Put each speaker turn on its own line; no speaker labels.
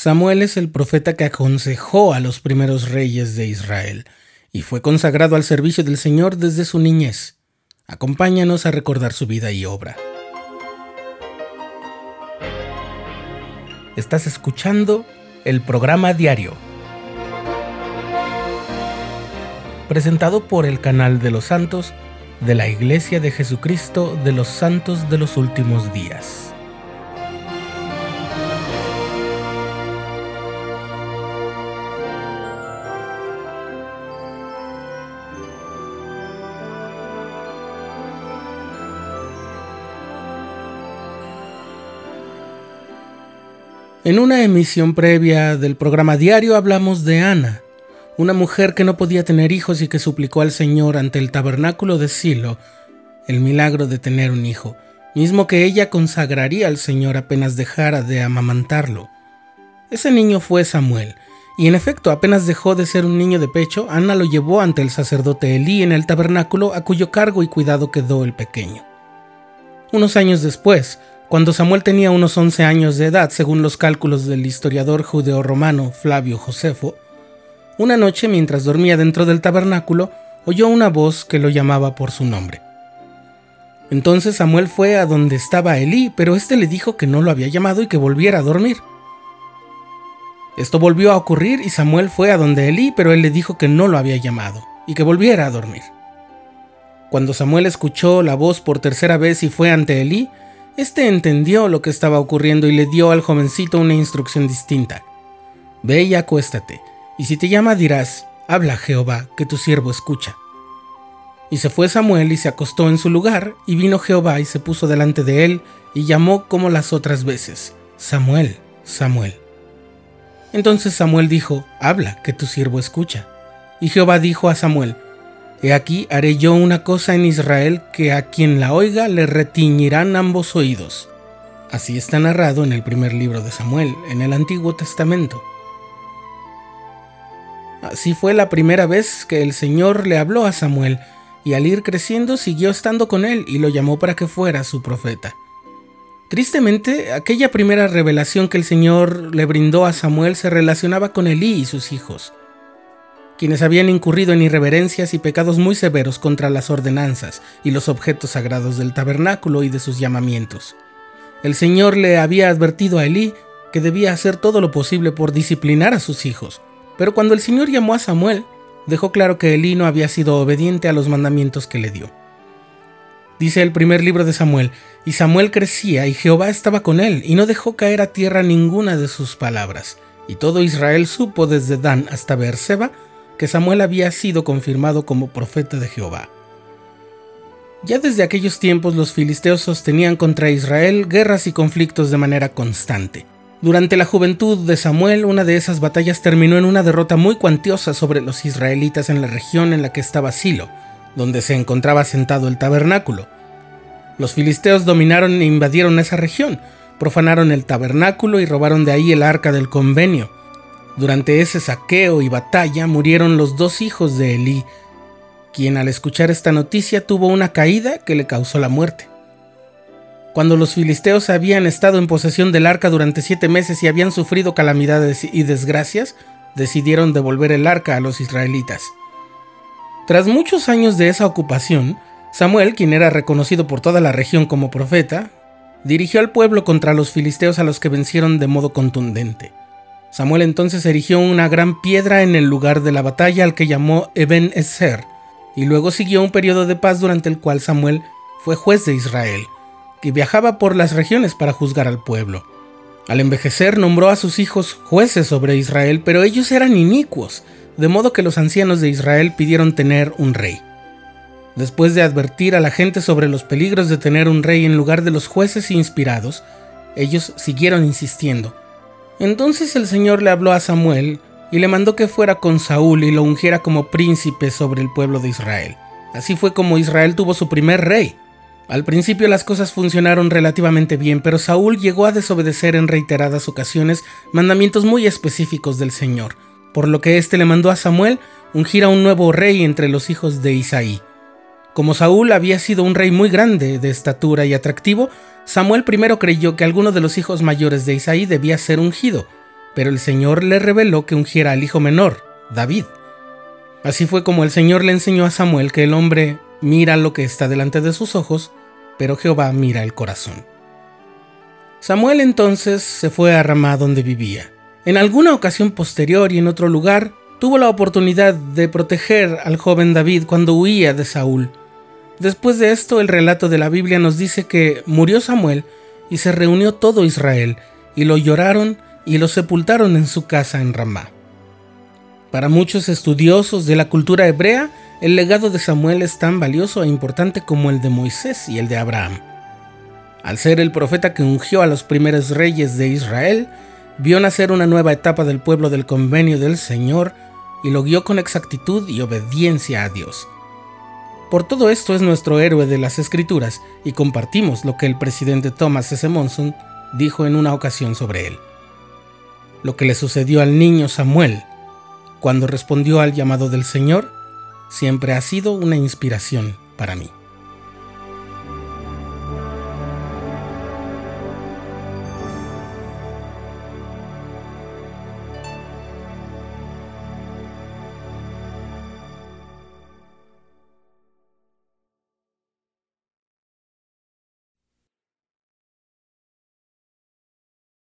Samuel es el profeta que aconsejó a los primeros reyes de Israel y fue consagrado al servicio del Señor desde su niñez. Acompáñanos a recordar su vida y obra. Estás escuchando el programa diario, presentado por el canal de los santos de la Iglesia de Jesucristo de los Santos de los Últimos Días. En una emisión previa del programa diario hablamos de Ana, una mujer que no podía tener hijos y que suplicó al Señor ante el tabernáculo de Silo el milagro de tener un hijo, mismo que ella consagraría al Señor apenas dejara de amamantarlo. Ese niño fue Samuel, y en efecto apenas dejó de ser un niño de pecho, Ana lo llevó ante el sacerdote Elí en el tabernáculo a cuyo cargo y cuidado quedó el pequeño. Unos años después, cuando Samuel tenía unos 11 años de edad, según los cálculos del historiador judeo-romano Flavio Josefo, una noche mientras dormía dentro del tabernáculo, oyó una voz que lo llamaba por su nombre. Entonces Samuel fue a donde estaba Elí, pero éste le dijo que no lo había llamado y que volviera a dormir. Esto volvió a ocurrir y Samuel fue a donde Elí, pero él le dijo que no lo había llamado y que volviera a dormir. Cuando Samuel escuchó la voz por tercera vez y fue ante Elí, este entendió lo que estaba ocurriendo y le dio al jovencito una instrucción distinta. Ve y acuéstate, y si te llama dirás, habla Jehová, que tu siervo escucha. Y se fue Samuel y se acostó en su lugar, y vino Jehová y se puso delante de él, y llamó como las otras veces, Samuel, Samuel. Entonces Samuel dijo, habla, que tu siervo escucha. Y Jehová dijo a Samuel, He aquí haré yo una cosa en Israel que a quien la oiga le retiñirán ambos oídos. Así está narrado en el primer libro de Samuel, en el Antiguo Testamento. Así fue la primera vez que el Señor le habló a Samuel, y al ir creciendo siguió estando con él y lo llamó para que fuera su profeta. Tristemente, aquella primera revelación que el Señor le brindó a Samuel se relacionaba con Elí y sus hijos quienes habían incurrido en irreverencias y pecados muy severos contra las ordenanzas y los objetos sagrados del tabernáculo y de sus llamamientos. El Señor le había advertido a Elí que debía hacer todo lo posible por disciplinar a sus hijos, pero cuando el Señor llamó a Samuel, dejó claro que Elí no había sido obediente a los mandamientos que le dio. Dice el primer libro de Samuel, y Samuel crecía y Jehová estaba con él, y no dejó caer a tierra ninguna de sus palabras. Y todo Israel supo desde Dan hasta Beerseba que Samuel había sido confirmado como profeta de Jehová. Ya desde aquellos tiempos los filisteos sostenían contra Israel guerras y conflictos de manera constante. Durante la juventud de Samuel, una de esas batallas terminó en una derrota muy cuantiosa sobre los israelitas en la región en la que estaba Silo, donde se encontraba sentado el tabernáculo. Los filisteos dominaron e invadieron esa región, profanaron el tabernáculo y robaron de ahí el arca del convenio, durante ese saqueo y batalla murieron los dos hijos de Elí, quien al escuchar esta noticia tuvo una caída que le causó la muerte. Cuando los filisteos habían estado en posesión del arca durante siete meses y habían sufrido calamidades y desgracias, decidieron devolver el arca a los israelitas. Tras muchos años de esa ocupación, Samuel, quien era reconocido por toda la región como profeta, dirigió al pueblo contra los filisteos a los que vencieron de modo contundente. Samuel entonces erigió una gran piedra en el lugar de la batalla al que llamó Eben Ezer, y luego siguió un periodo de paz durante el cual Samuel fue juez de Israel, que viajaba por las regiones para juzgar al pueblo. Al envejecer nombró a sus hijos jueces sobre Israel, pero ellos eran inicuos, de modo que los ancianos de Israel pidieron tener un rey. Después de advertir a la gente sobre los peligros de tener un rey en lugar de los jueces inspirados, ellos siguieron insistiendo, entonces el Señor le habló a Samuel y le mandó que fuera con Saúl y lo ungiera como príncipe sobre el pueblo de Israel. Así fue como Israel tuvo su primer rey. Al principio las cosas funcionaron relativamente bien, pero Saúl llegó a desobedecer en reiteradas ocasiones mandamientos muy específicos del Señor, por lo que éste le mandó a Samuel ungir a un nuevo rey entre los hijos de Isaí. Como Saúl había sido un rey muy grande, de estatura y atractivo, Samuel primero creyó que alguno de los hijos mayores de Isaí debía ser ungido, pero el Señor le reveló que ungiera al hijo menor, David. Así fue como el Señor le enseñó a Samuel que el hombre mira lo que está delante de sus ojos, pero Jehová mira el corazón. Samuel entonces se fue a Ramá donde vivía. En alguna ocasión posterior y en otro lugar, tuvo la oportunidad de proteger al joven David cuando huía de Saúl. Después de esto, el relato de la Biblia nos dice que murió Samuel y se reunió todo Israel, y lo lloraron y lo sepultaron en su casa en Ramá. Para muchos estudiosos de la cultura hebrea, el legado de Samuel es tan valioso e importante como el de Moisés y el de Abraham. Al ser el profeta que ungió a los primeros reyes de Israel, vio nacer una nueva etapa del pueblo del convenio del Señor y lo guió con exactitud y obediencia a Dios. Por todo esto es nuestro héroe de las escrituras y compartimos lo que el presidente Thomas S. Monson dijo en una ocasión sobre él. Lo que le sucedió al niño Samuel cuando respondió al llamado del Señor siempre ha sido una inspiración para mí.